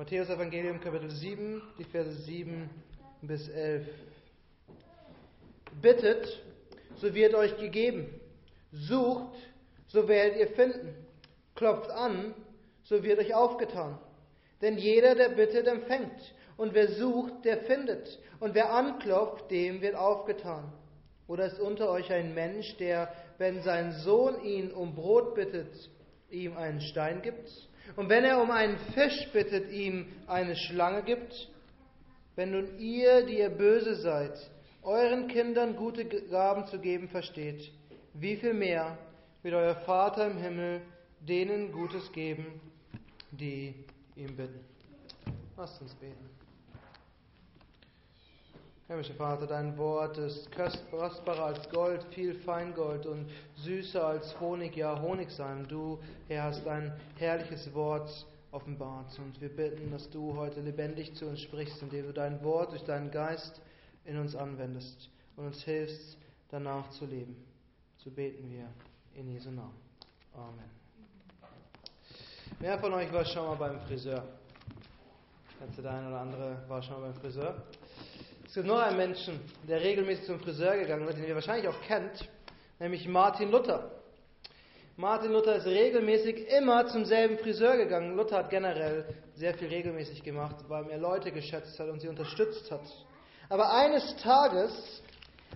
Matthäus Evangelium Kapitel 7, die Verse 7 bis 11. Bittet, so wird euch gegeben. Sucht, so werdet ihr finden. Klopft an, so wird euch aufgetan. Denn jeder, der bittet, empfängt. Und wer sucht, der findet. Und wer anklopft, dem wird aufgetan. Oder ist unter euch ein Mensch, der, wenn sein Sohn ihn um Brot bittet, ihm einen Stein gibt? Und wenn er um einen Fisch bittet, ihm eine Schlange gibt? Wenn nun ihr, die ihr böse seid, euren Kindern gute Gaben zu geben versteht, wie viel mehr wird euer Vater im Himmel denen Gutes geben, die ihm bitten. Lasst uns beten. Himmlischer Vater, dein Wort ist kostbarer als Gold, viel Feingold und süßer als Honig, ja Honigseim. Du, Herr, hast dein herrliches Wort offenbart und wir bitten, dass du heute lebendig zu uns sprichst, indem du dein Wort durch deinen Geist in uns anwendest und uns hilfst, danach zu leben. So beten wir in Jesu Namen. Amen. Wer von euch war schon mal beim Friseur? Kennst der eine oder andere war schon mal beim Friseur? Es gibt nur einen Menschen, der regelmäßig zum Friseur gegangen ist, den ihr wahrscheinlich auch kennt, nämlich Martin Luther. Martin Luther ist regelmäßig immer zum selben Friseur gegangen. Luther hat generell sehr viel regelmäßig gemacht, weil er Leute geschätzt hat und sie unterstützt hat. Aber eines Tages,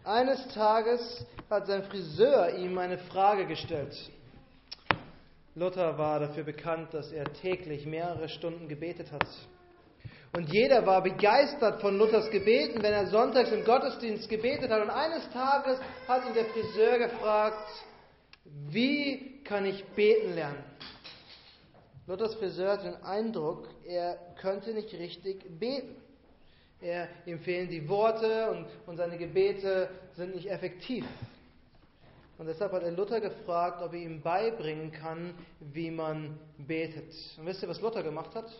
eines Tages hat sein Friseur ihm eine Frage gestellt. Luther war dafür bekannt, dass er täglich mehrere Stunden gebetet hat. Und jeder war begeistert von Luthers Gebeten, wenn er sonntags im Gottesdienst gebetet hat. Und eines Tages hat ihn der Friseur gefragt, wie kann ich beten lernen? Luthers Friseur hat den Eindruck, er könnte nicht richtig beten. Er ihm fehlen die Worte und, und seine Gebete sind nicht effektiv. Und deshalb hat er Luther gefragt, ob er ihm beibringen kann, wie man betet. Und wisst ihr, was Luther gemacht hat?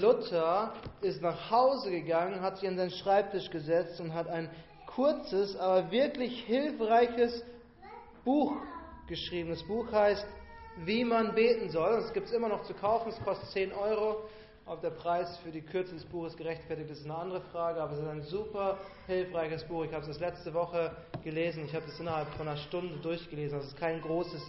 Luther ist nach Hause gegangen, hat sich an seinen Schreibtisch gesetzt und hat ein kurzes, aber wirklich hilfreiches Buch geschrieben. Das Buch heißt Wie man beten soll. Das gibt es immer noch zu kaufen, es kostet 10 Euro. Ob der Preis für die Kürze des Buches gerechtfertigt ist, ist eine andere Frage, aber es ist ein super hilfreiches Buch. Ich habe es letzte Woche gelesen, ich habe es innerhalb von einer Stunde durchgelesen. Das ist kein großes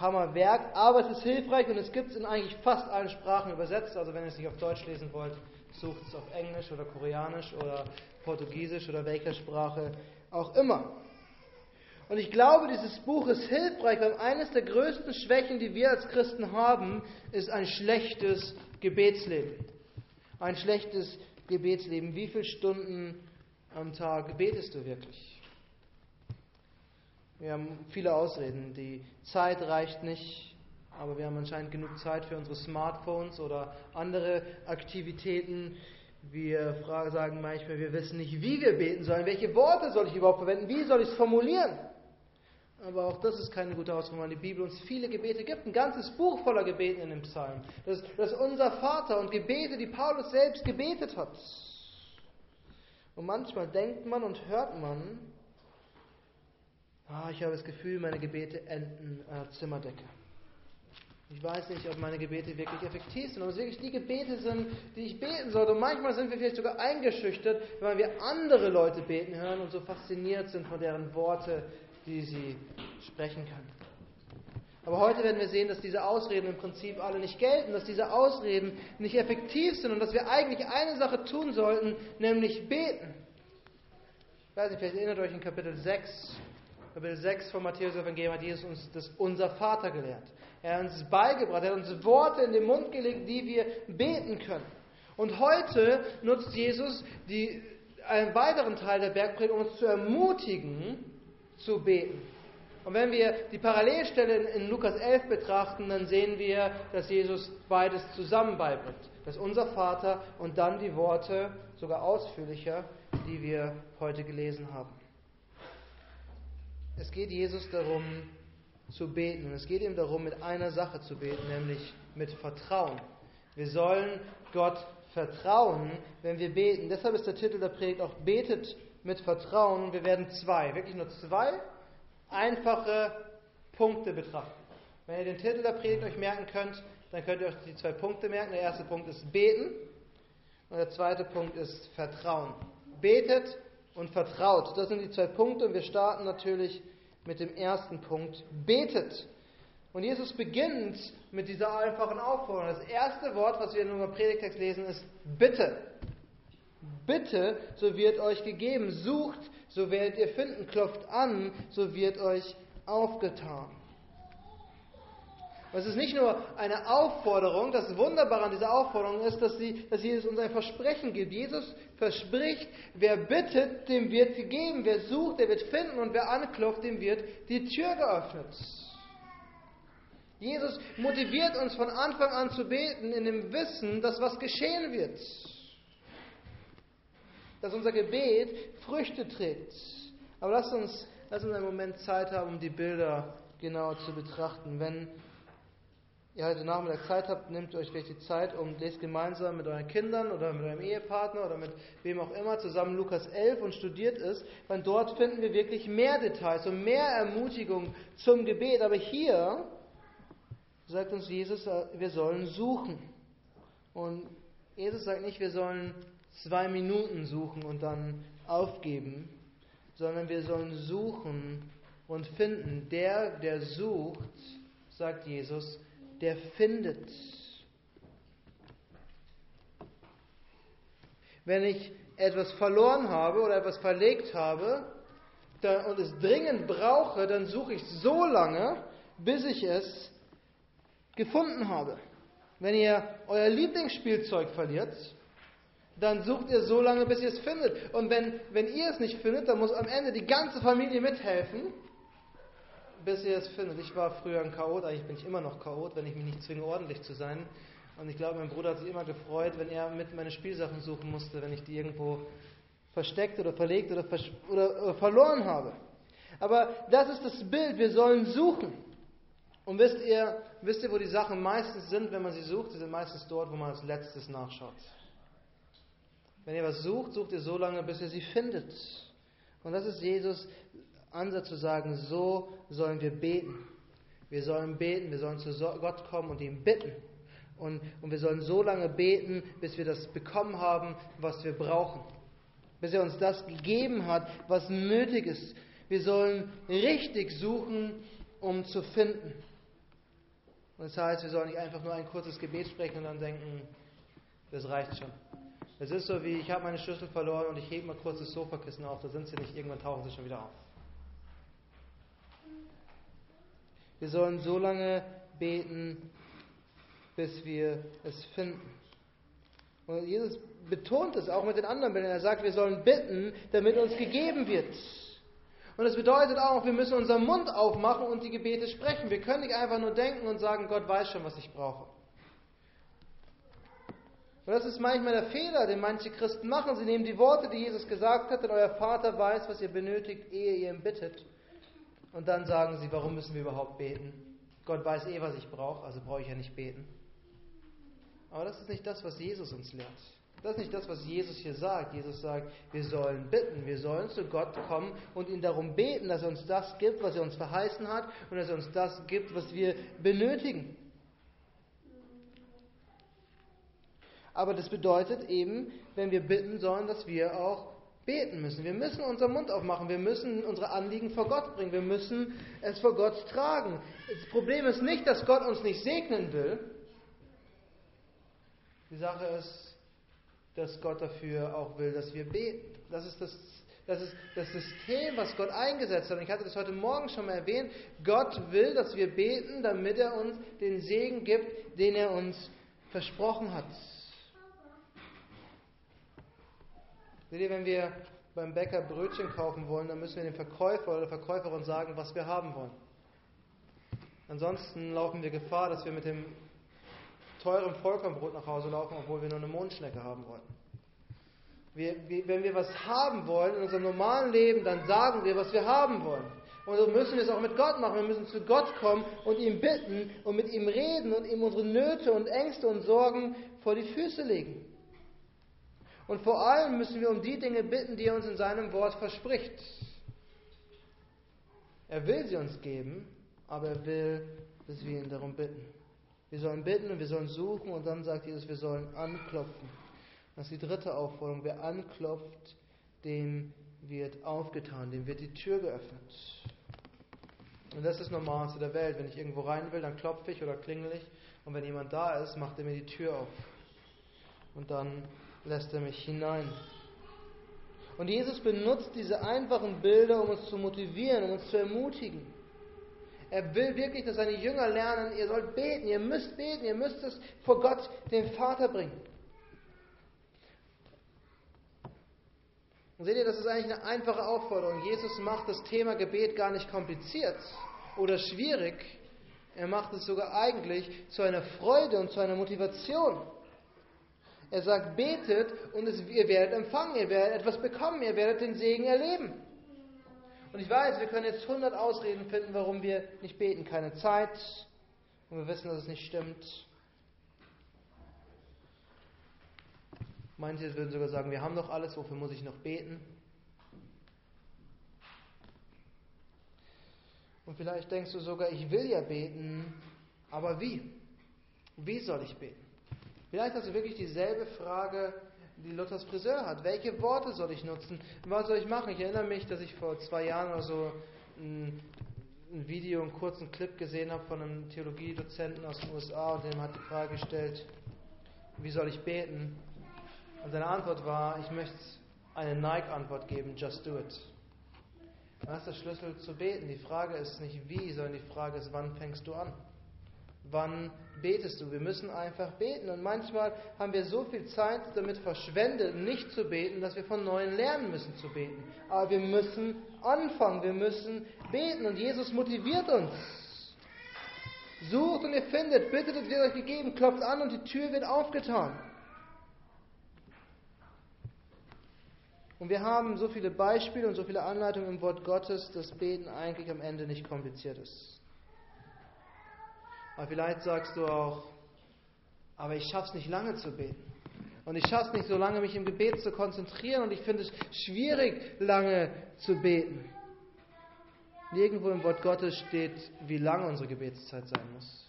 Hammerwerk, aber es ist hilfreich und es gibt es in eigentlich fast allen Sprachen übersetzt. Also wenn ihr es nicht auf Deutsch lesen wollt, sucht es auf Englisch oder Koreanisch oder Portugiesisch oder welcher Sprache auch immer. Und ich glaube, dieses Buch ist hilfreich, weil eines der größten Schwächen, die wir als Christen haben, ist ein schlechtes Gebetsleben. Ein schlechtes Gebetsleben. Wie viele Stunden am Tag betest du wirklich? Wir haben viele Ausreden. Die Zeit reicht nicht, aber wir haben anscheinend genug Zeit für unsere Smartphones oder andere Aktivitäten. Wir sagen manchmal, wir wissen nicht, wie wir beten sollen. Welche Worte soll ich überhaupt verwenden? Wie soll ich es formulieren? Aber auch das ist keine gute Ausdruck, weil die Bibel uns viele Gebete gibt. Ein ganzes Buch voller Gebeten in dem Psalm. Das, das ist unser Vater und Gebete, die Paulus selbst gebetet hat. Und manchmal denkt man und hört man, ah, ich habe das Gefühl, meine Gebete enden an der Zimmerdecke. Ich weiß nicht, ob meine Gebete wirklich effektiv sind, ob es wirklich die Gebete sind, die ich beten sollte. Und manchmal sind wir vielleicht sogar eingeschüchtert, weil wir andere Leute beten hören und so fasziniert sind von deren Worte, die sie sprechen kann. Aber heute werden wir sehen, dass diese Ausreden im Prinzip alle nicht gelten, dass diese Ausreden nicht effektiv sind und dass wir eigentlich eine Sache tun sollten, nämlich beten. Ich weiß nicht, vielleicht erinnert euch in Kapitel 6, Kapitel 6 von Matthäus Evangelium hat Jesus uns das unser Vater gelehrt. Er hat uns beigebracht, er hat uns Worte in den Mund gelegt, die wir beten können. Und heute nutzt Jesus die, einen weiteren Teil der Bergpredigt, um uns zu ermutigen, zu beten. Und wenn wir die Parallelstelle in Lukas 11 betrachten, dann sehen wir, dass Jesus beides zusammen beibringt. Das unser Vater und dann die Worte, sogar ausführlicher, die wir heute gelesen haben. Es geht Jesus darum zu beten. Und es geht ihm darum, mit einer Sache zu beten, nämlich mit Vertrauen. Wir sollen Gott vertrauen, wenn wir beten. Deshalb ist der Titel der Predigt auch Betet mit Vertrauen. Wir werden zwei, wirklich nur zwei einfache Punkte betrachten. Wenn ihr den Titel der Predigt euch merken könnt, dann könnt ihr euch die zwei Punkte merken. Der erste Punkt ist beten und der zweite Punkt ist Vertrauen. Betet und vertraut. Das sind die zwei Punkte und wir starten natürlich mit dem ersten Punkt. Betet. Und Jesus beginnt mit dieser einfachen Aufforderung. Das erste Wort, was wir in unserem Predigtext lesen, ist Bitte. Bitte, so wird euch gegeben. Sucht, so werdet ihr finden. Klopft an, so wird euch aufgetan. Es ist nicht nur eine Aufforderung, das Wunderbare an dieser Aufforderung ist, dass, sie, dass Jesus uns ein Versprechen gibt. Jesus verspricht, wer bittet, dem wird gegeben, wer sucht, der wird finden und wer anklopft, dem wird die Tür geöffnet. Jesus motiviert uns von Anfang an zu beten in dem Wissen, dass was geschehen wird. Dass unser Gebet Früchte trägt. Aber lasst uns, lasst uns einen Moment Zeit haben, um die Bilder genauer zu betrachten. Wenn ihr heute Nachmittag Zeit habt, nehmt euch die Zeit und lest gemeinsam mit euren Kindern oder mit eurem Ehepartner oder mit wem auch immer zusammen Lukas 11 und studiert es, weil dort finden wir wirklich mehr Details und mehr Ermutigung zum Gebet. Aber hier sagt uns Jesus, wir sollen suchen. Und Jesus sagt nicht, wir sollen zwei Minuten suchen und dann aufgeben, sondern wir sollen suchen und finden. Der, der sucht, sagt Jesus, der findet. Wenn ich etwas verloren habe oder etwas verlegt habe und es dringend brauche, dann suche ich so lange, bis ich es gefunden habe. Wenn ihr euer Lieblingsspielzeug verliert, dann sucht ihr so lange, bis ihr es findet. Und wenn, wenn ihr es nicht findet, dann muss am Ende die ganze Familie mithelfen, bis ihr es findet. Ich war früher ein Chaot, eigentlich bin ich immer noch Chaot, wenn ich mich nicht zwinge, ordentlich zu sein. Und ich glaube, mein Bruder hat sich immer gefreut, wenn er mit meine Spielsachen suchen musste, wenn ich die irgendwo versteckt oder verlegt oder, vers oder, oder verloren habe. Aber das ist das Bild, wir sollen suchen. Und wisst ihr, wisst ihr, wo die Sachen meistens sind, wenn man sie sucht? Sie sind meistens dort, wo man als letztes nachschaut. Wenn ihr was sucht, sucht ihr so lange, bis ihr sie findet. Und das ist Jesus Ansatz zu sagen, so sollen wir beten. Wir sollen beten, wir sollen zu Gott kommen und ihn bitten. Und, und wir sollen so lange beten, bis wir das bekommen haben, was wir brauchen. Bis er uns das gegeben hat, was nötig ist. Wir sollen richtig suchen, um zu finden. Und das heißt, wir sollen nicht einfach nur ein kurzes Gebet sprechen und dann denken, das reicht schon. Es ist so wie, ich habe meine Schlüssel verloren und ich hebe mal kurz das Sofakissen auf, da sind sie nicht, irgendwann tauchen sie schon wieder auf. Wir sollen so lange beten, bis wir es finden. Und Jesus betont es auch mit den anderen Bildern. Er sagt, wir sollen bitten, damit uns gegeben wird. Und das bedeutet auch, wir müssen unseren Mund aufmachen und die Gebete sprechen. Wir können nicht einfach nur denken und sagen, Gott weiß schon, was ich brauche. Und das ist manchmal der Fehler, den manche Christen machen. Sie nehmen die Worte, die Jesus gesagt hat, denn euer Vater weiß, was ihr benötigt, ehe ihr ihn bittet. Und dann sagen sie, warum müssen wir überhaupt beten? Gott weiß eh, was ich brauche, also brauche ich ja nicht beten. Aber das ist nicht das, was Jesus uns lehrt. Das ist nicht das, was Jesus hier sagt. Jesus sagt, wir sollen bitten, wir sollen zu Gott kommen und ihn darum beten, dass er uns das gibt, was er uns verheißen hat und dass er uns das gibt, was wir benötigen. Aber das bedeutet eben, wenn wir bitten sollen, dass wir auch beten müssen. Wir müssen unseren Mund aufmachen. Wir müssen unsere Anliegen vor Gott bringen. Wir müssen es vor Gott tragen. Das Problem ist nicht, dass Gott uns nicht segnen will. Die Sache ist, dass Gott dafür auch will, dass wir beten. Das ist das, das ist das System, was Gott eingesetzt hat. Und ich hatte das heute Morgen schon mal erwähnt. Gott will, dass wir beten, damit er uns den Segen gibt, den er uns versprochen hat. Seht ihr, wenn wir beim Bäcker Brötchen kaufen wollen, dann müssen wir dem Verkäufer oder der Verkäuferin sagen, was wir haben wollen. Ansonsten laufen wir Gefahr, dass wir mit dem teuren Vollkornbrot nach Hause laufen, obwohl wir nur eine Mondschnecke haben wollen. Wir, wir, wenn wir was haben wollen in unserem normalen Leben, dann sagen wir, was wir haben wollen. Und so müssen wir es auch mit Gott machen. Wir müssen zu Gott kommen und ihm bitten und mit ihm reden und ihm unsere Nöte und Ängste und Sorgen vor die Füße legen. Und vor allem müssen wir um die Dinge bitten, die er uns in seinem Wort verspricht. Er will sie uns geben, aber er will, dass wir ihn darum bitten. Wir sollen bitten und wir sollen suchen und dann sagt Jesus, wir sollen anklopfen. Das ist die dritte Aufforderung. Wer anklopft, dem wird aufgetan, dem wird die Tür geöffnet. Und das ist das Normalste der Welt. Wenn ich irgendwo rein will, dann klopfe ich oder klingel ich. Und wenn jemand da ist, macht er mir die Tür auf. Und dann lässt er mich hinein. Und Jesus benutzt diese einfachen Bilder, um uns zu motivieren, um uns zu ermutigen. Er will wirklich, dass seine Jünger lernen, ihr sollt beten, ihr müsst beten, ihr müsst es vor Gott, den Vater bringen. Und seht ihr, das ist eigentlich eine einfache Aufforderung. Jesus macht das Thema Gebet gar nicht kompliziert oder schwierig. Er macht es sogar eigentlich zu einer Freude und zu einer Motivation. Er sagt, betet und es, ihr werdet empfangen, ihr werdet etwas bekommen, ihr werdet den Segen erleben. Und ich weiß, wir können jetzt 100 Ausreden finden, warum wir nicht beten. Keine Zeit und wir wissen, dass es nicht stimmt. Manche würden sogar sagen, wir haben doch alles, wofür muss ich noch beten? Und vielleicht denkst du sogar, ich will ja beten, aber wie? Wie soll ich beten? Vielleicht hast du wirklich dieselbe Frage, die Luthers Friseur hat. Welche Worte soll ich nutzen? Was soll ich machen? Ich erinnere mich, dass ich vor zwei Jahren oder so ein, ein Video, einen kurzen Clip gesehen habe von einem Theologiedozenten aus den USA und dem hat die Frage gestellt, wie soll ich beten? Und seine Antwort war, ich möchte eine Nike-Antwort geben, just do it. Das ist der Schlüssel zu beten. Die Frage ist nicht wie, sondern die Frage ist, wann fängst du an? Wann betest du? Wir müssen einfach beten. Und manchmal haben wir so viel Zeit damit verschwendet, nicht zu beten, dass wir von Neuem lernen müssen zu beten. Aber wir müssen anfangen, wir müssen beten. Und Jesus motiviert uns. Sucht und ihr findet, bittet und wird euch gegeben, klopft an und die Tür wird aufgetan. Und wir haben so viele Beispiele und so viele Anleitungen im Wort Gottes, dass Beten eigentlich am Ende nicht kompliziert ist. Aber vielleicht sagst du auch, aber ich schaffe es nicht lange zu beten. Und ich schaffe es nicht so lange, mich im Gebet zu konzentrieren. Und ich finde es schwierig, lange zu beten. Nirgendwo im Wort Gottes steht, wie lange unsere Gebetszeit sein muss.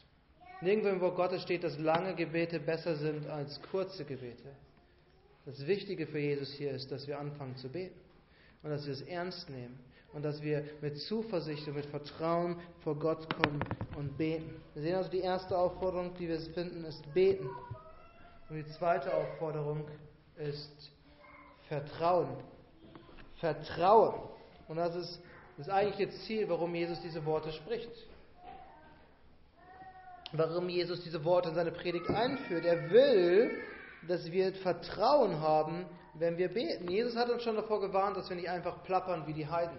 Nirgendwo im Wort Gottes steht, dass lange Gebete besser sind als kurze Gebete. Das Wichtige für Jesus hier ist, dass wir anfangen zu beten und dass wir es ernst nehmen und dass wir mit Zuversicht und mit Vertrauen vor Gott kommen und beten. Wir sehen also die erste Aufforderung, die wir finden, ist beten. Und die zweite Aufforderung ist Vertrauen. Vertrauen. Und das ist das eigentliche Ziel, warum Jesus diese Worte spricht. Warum Jesus diese Worte in seine Predigt einführt. Er will, dass wir Vertrauen haben, wenn wir beten. Jesus hat uns schon davor gewarnt, dass wir nicht einfach plappern wie die Heiden.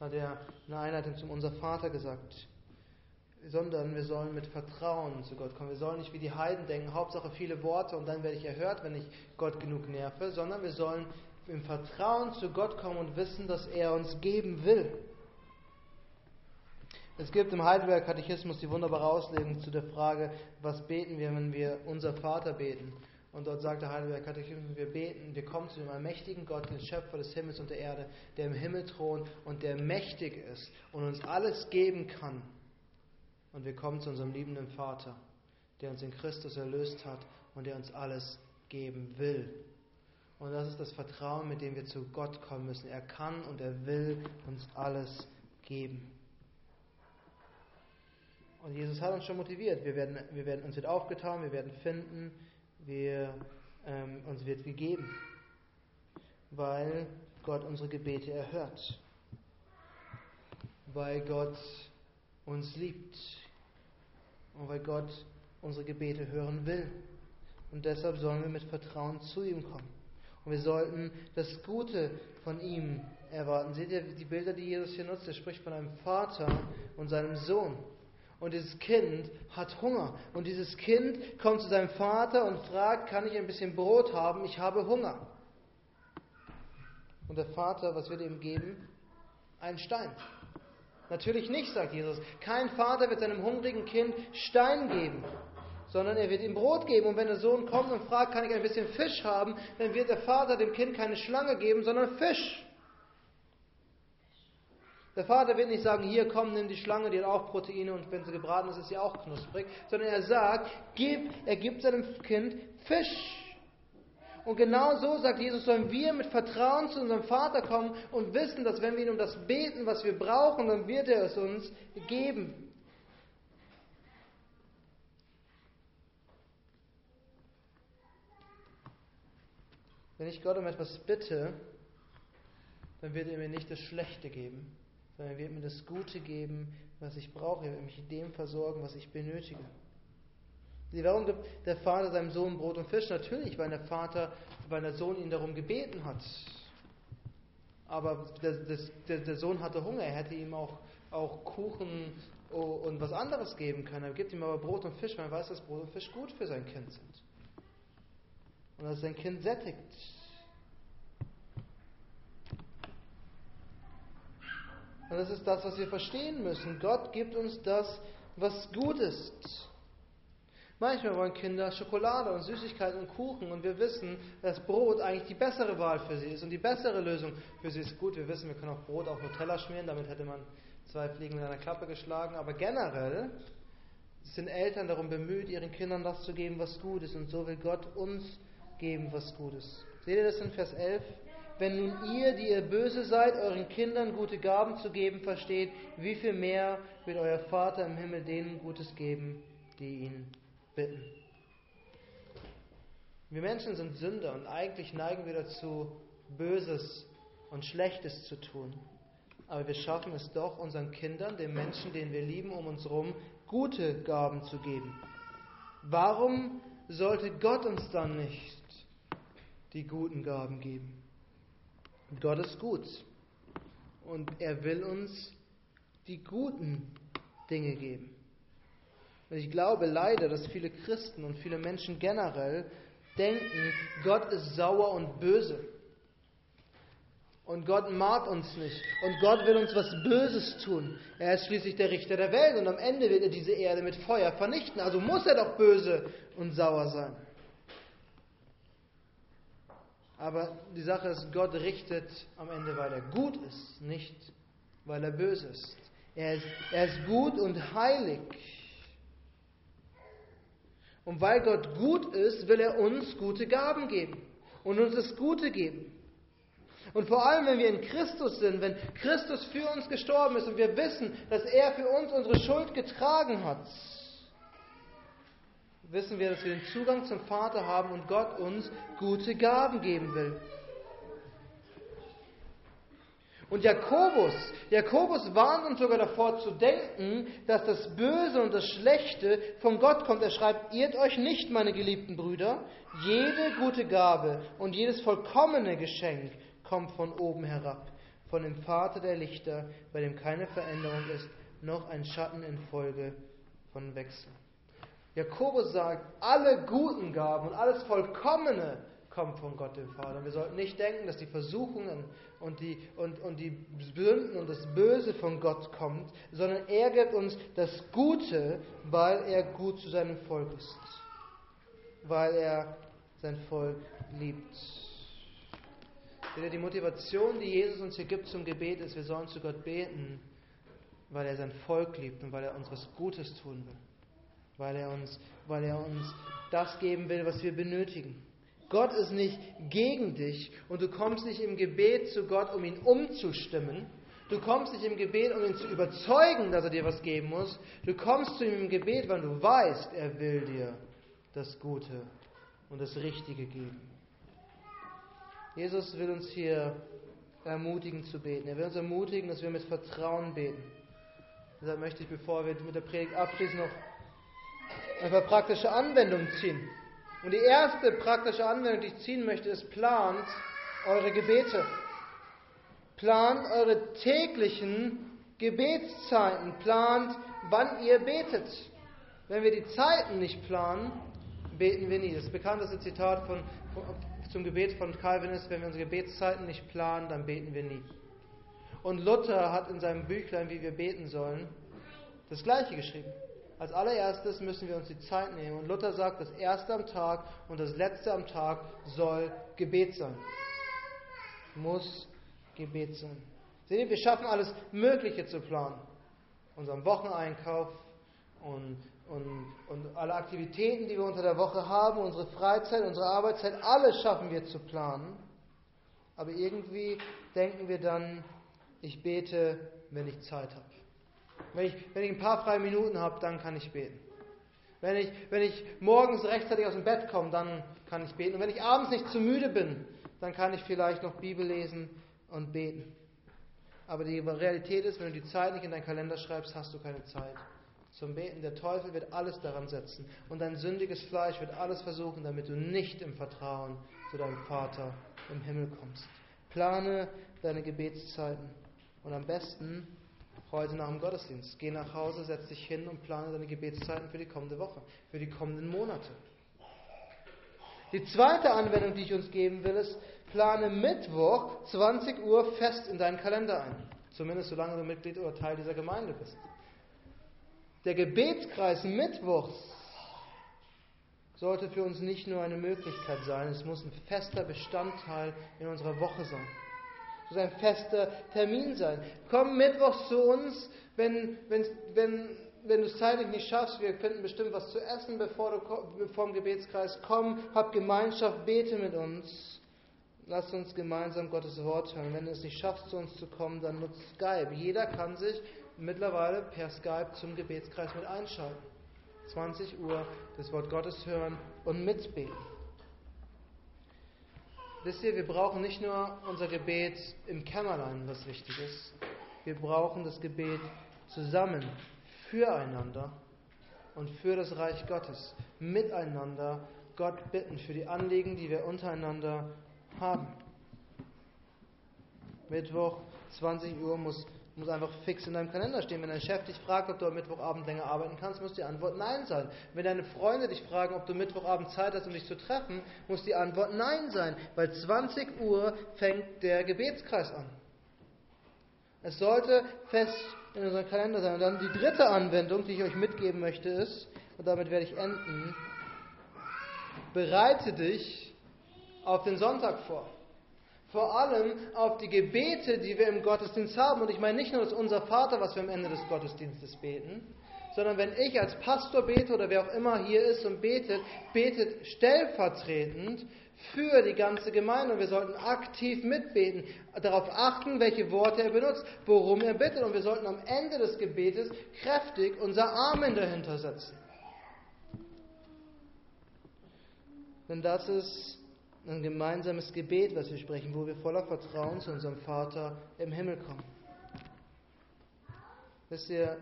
Hat er in der Einleitung zum Unser Vater gesagt. Sondern wir sollen mit Vertrauen zu Gott kommen. Wir sollen nicht wie die Heiden denken, Hauptsache viele Worte und dann werde ich erhört, wenn ich Gott genug nerve, sondern wir sollen im Vertrauen zu Gott kommen und wissen, dass er uns geben will. Es gibt im Heidelberger Katechismus die wunderbare Auslegung zu der Frage, was beten wir, wenn wir unser Vater beten. Und dort sagt der Heidelberger Katechismus, wir beten, wir kommen zu dem allmächtigen Gott, den Schöpfer des Himmels und der Erde, der im Himmel thront und der mächtig ist und uns alles geben kann. Und wir kommen zu unserem liebenden Vater, der uns in Christus erlöst hat und der uns alles geben will. Und das ist das Vertrauen, mit dem wir zu Gott kommen müssen. Er kann und er will uns alles geben. Und Jesus hat uns schon motiviert. Wir werden, wir werden, uns wird aufgetan, wir werden finden, wir, ähm, uns wird gegeben, weil Gott unsere Gebete erhört, weil Gott uns liebt und weil Gott unsere Gebete hören will. Und deshalb sollen wir mit Vertrauen zu ihm kommen. Und wir sollten das Gute von ihm erwarten. Seht ihr die Bilder, die Jesus hier nutzt? Er spricht von einem Vater und seinem Sohn. Und dieses Kind hat Hunger. Und dieses Kind kommt zu seinem Vater und fragt, kann ich ein bisschen Brot haben? Ich habe Hunger. Und der Vater, was wird ihm geben? Ein Stein. Natürlich nicht, sagt Jesus. Kein Vater wird seinem hungrigen Kind Stein geben, sondern er wird ihm Brot geben. Und wenn der Sohn kommt und fragt, kann ich ein bisschen Fisch haben, dann wird der Vater dem Kind keine Schlange geben, sondern Fisch. Der Vater wird nicht sagen, hier komm, nimm die Schlange, die hat auch Proteine und wenn sie gebraten ist, ist sie auch knusprig, sondern er sagt, gib, er gibt seinem Kind Fisch. Und genau so, sagt Jesus, sollen wir mit Vertrauen zu unserem Vater kommen und wissen, dass wenn wir ihn um das beten, was wir brauchen, dann wird er es uns geben. Wenn ich Gott um etwas bitte, dann wird er mir nicht das Schlechte geben, sondern er wird mir das Gute geben, was ich brauche. Er wird mich in dem versorgen, was ich benötige. Warum gibt der Vater seinem Sohn Brot und Fisch? Natürlich, weil der Vater, weil der Sohn ihn darum gebeten hat. Aber der, der, der Sohn hatte Hunger, er hätte ihm auch, auch Kuchen und was anderes geben können. Er gibt ihm aber Brot und Fisch, weil er weiß, dass Brot und Fisch gut für sein Kind sind. Und dass sein Kind sättigt. Und das ist das, was wir verstehen müssen. Gott gibt uns das, was gut ist. Manchmal wollen Kinder Schokolade und Süßigkeiten und Kuchen und wir wissen, dass Brot eigentlich die bessere Wahl für sie ist und die bessere Lösung für sie ist. Gut, wir wissen, wir können auch Brot auf Nutella schmieren, damit hätte man zwei Fliegen in einer Klappe geschlagen, aber generell sind Eltern darum bemüht, ihren Kindern das zu geben, was gut ist und so will Gott uns geben, was gut ist. Seht ihr das in Vers 11? Wenn nun ihr, die ihr böse seid, euren Kindern gute Gaben zu geben versteht, wie viel mehr wird euer Vater im Himmel denen Gutes geben, die ihn bitten. Wir Menschen sind Sünder und eigentlich neigen wir dazu, Böses und Schlechtes zu tun. Aber wir schaffen es doch, unseren Kindern, den Menschen, den wir lieben, um uns herum, gute Gaben zu geben. Warum sollte Gott uns dann nicht die guten Gaben geben? Gott ist gut und er will uns die guten Dinge geben. Und ich glaube leider, dass viele Christen und viele Menschen generell denken, Gott ist sauer und böse. Und Gott mag uns nicht. Und Gott will uns was Böses tun. Er ist schließlich der Richter der Welt und am Ende wird er diese Erde mit Feuer vernichten. Also muss er doch böse und sauer sein. Aber die Sache ist, Gott richtet am Ende, weil er gut ist, nicht weil er böse ist. Er ist, er ist gut und heilig. Und weil Gott gut ist, will er uns gute Gaben geben und uns das Gute geben. Und vor allem, wenn wir in Christus sind, wenn Christus für uns gestorben ist und wir wissen, dass er für uns unsere Schuld getragen hat, wissen wir, dass wir den Zugang zum Vater haben und Gott uns gute Gaben geben will. Und Jakobus, Jakobus warnt uns sogar davor zu denken, dass das Böse und das Schlechte von Gott kommt. Er schreibt, irrt euch nicht, meine geliebten Brüder, jede gute Gabe und jedes vollkommene Geschenk kommt von oben herab, von dem Vater der Lichter, bei dem keine Veränderung ist, noch ein Schatten in Folge von Wechsel. Jakobus sagt, alle guten Gaben und alles Vollkommene kommt von Gott dem Vater. Und wir sollten nicht denken, dass die Versuchungen und die, und, und die Sünden und das Böse von Gott kommt, sondern er gibt uns das Gute, weil er gut zu seinem Volk ist. Weil er sein Volk liebt. Die Motivation, die Jesus uns hier gibt zum Gebet, ist, wir sollen zu Gott beten, weil er sein Volk liebt und weil er uns was Gutes tun will. Weil er uns, weil er uns das geben will, was wir benötigen. Gott ist nicht gegen dich und du kommst nicht im Gebet zu Gott, um ihn umzustimmen. Du kommst nicht im Gebet, um ihn zu überzeugen, dass er dir was geben muss. Du kommst zu ihm im Gebet, weil du weißt, er will dir das Gute und das Richtige geben. Jesus will uns hier ermutigen zu beten. Er will uns ermutigen, dass wir mit Vertrauen beten. Deshalb möchte ich, bevor wir mit der Predigt abschließen, noch ein paar praktische Anwendungen ziehen. Und die erste praktische Anwendung, die ich ziehen möchte, ist, plant eure Gebete. Plant eure täglichen Gebetszeiten. Plant, wann ihr betet. Wenn wir die Zeiten nicht planen, beten wir nie. Das bekannteste Zitat von, von, zum Gebet von Calvin ist, wenn wir unsere Gebetszeiten nicht planen, dann beten wir nie. Und Luther hat in seinem Büchlein, wie wir beten sollen, das Gleiche geschrieben. Als allererstes müssen wir uns die Zeit nehmen. Und Luther sagt, das erste am Tag und das letzte am Tag soll Gebet sein. Muss Gebet sein. Seht ihr, wir schaffen alles Mögliche zu planen. Unseren Wocheneinkauf und, und, und alle Aktivitäten, die wir unter der Woche haben, unsere Freizeit, unsere Arbeitszeit, alles schaffen wir zu planen. Aber irgendwie denken wir dann, ich bete, wenn ich Zeit habe. Wenn ich, wenn ich ein paar freie Minuten habe, dann kann ich beten. Wenn ich, wenn ich morgens rechtzeitig aus dem Bett komme, dann kann ich beten. Und wenn ich abends nicht zu müde bin, dann kann ich vielleicht noch Bibel lesen und beten. Aber die Realität ist, wenn du die Zeit nicht in deinen Kalender schreibst, hast du keine Zeit zum Beten. Der Teufel wird alles daran setzen. Und dein sündiges Fleisch wird alles versuchen, damit du nicht im Vertrauen zu deinem Vater im Himmel kommst. Plane deine Gebetszeiten. Und am besten heute nach dem Gottesdienst. Geh nach Hause, setz dich hin und plane deine Gebetszeiten für die kommende Woche, für die kommenden Monate. Die zweite Anwendung, die ich uns geben will, ist, plane Mittwoch 20 Uhr fest in deinen Kalender ein. Zumindest solange du Mitglied oder Teil dieser Gemeinde bist. Der Gebetskreis Mittwochs sollte für uns nicht nur eine Möglichkeit sein, es muss ein fester Bestandteil in unserer Woche sein. Muss ein fester Termin sein. Komm Mittwochs zu uns, wenn, wenn, wenn, wenn du es zeitlich nicht schaffst, wir finden bestimmt was zu essen, bevor du vor dem Gebetskreis komm, hab Gemeinschaft, bete mit uns. Lass uns gemeinsam Gottes Wort hören. Wenn du es nicht schaffst, zu uns zu kommen, dann nutzt Skype. Jeder kann sich mittlerweile per Skype zum Gebetskreis mit einschalten. 20 Uhr das Wort Gottes hören und mitbeten. Wisst ihr, wir brauchen nicht nur unser Gebet im Kämmerlein, was wichtig ist. Wir brauchen das Gebet zusammen, füreinander und für das Reich Gottes, miteinander Gott bitten für die Anliegen, die wir untereinander haben. Mittwoch, 20 Uhr muss muss einfach fix in deinem Kalender stehen. Wenn dein Chef dich fragt, ob du am Mittwochabend länger arbeiten kannst, muss die Antwort Nein sein. Wenn deine Freunde dich fragen, ob du Mittwochabend Zeit hast, um dich zu treffen, muss die Antwort Nein sein, weil 20 Uhr fängt der Gebetskreis an. Es sollte fest in unserem Kalender sein. Und dann die dritte Anwendung, die ich euch mitgeben möchte, ist, und damit werde ich enden, bereite dich auf den Sonntag vor vor allem auf die Gebete, die wir im Gottesdienst haben. Und ich meine nicht nur das Unser Vater, was wir am Ende des Gottesdienstes beten, sondern wenn ich als Pastor bete oder wer auch immer hier ist und betet, betet stellvertretend für die ganze Gemeinde. Und wir sollten aktiv mitbeten, darauf achten, welche Worte er benutzt, worum er bittet. Und wir sollten am Ende des Gebetes kräftig unser Amen dahinter setzen. Denn das ist ein gemeinsames Gebet, was wir sprechen, wo wir voller Vertrauen zu unserem Vater im Himmel kommen. Wisst ihr,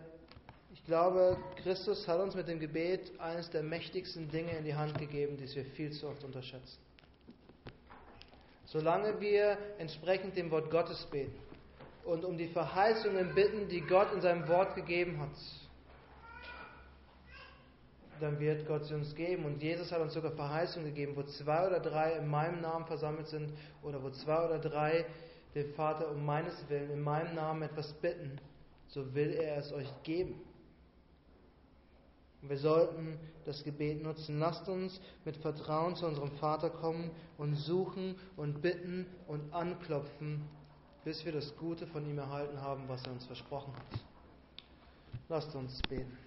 ich glaube, Christus hat uns mit dem Gebet eines der mächtigsten Dinge in die Hand gegeben, die wir viel zu oft unterschätzen. Solange wir entsprechend dem Wort Gottes beten und um die Verheißungen bitten, die Gott in seinem Wort gegeben hat, dann wird Gott sie uns geben. Und Jesus hat uns sogar Verheißungen gegeben, wo zwei oder drei in meinem Namen versammelt sind oder wo zwei oder drei den Vater um meines Willen in meinem Namen etwas bitten, so will er es euch geben. Wir sollten das Gebet nutzen. Lasst uns mit Vertrauen zu unserem Vater kommen und suchen und bitten und anklopfen, bis wir das Gute von ihm erhalten haben, was er uns versprochen hat. Lasst uns beten.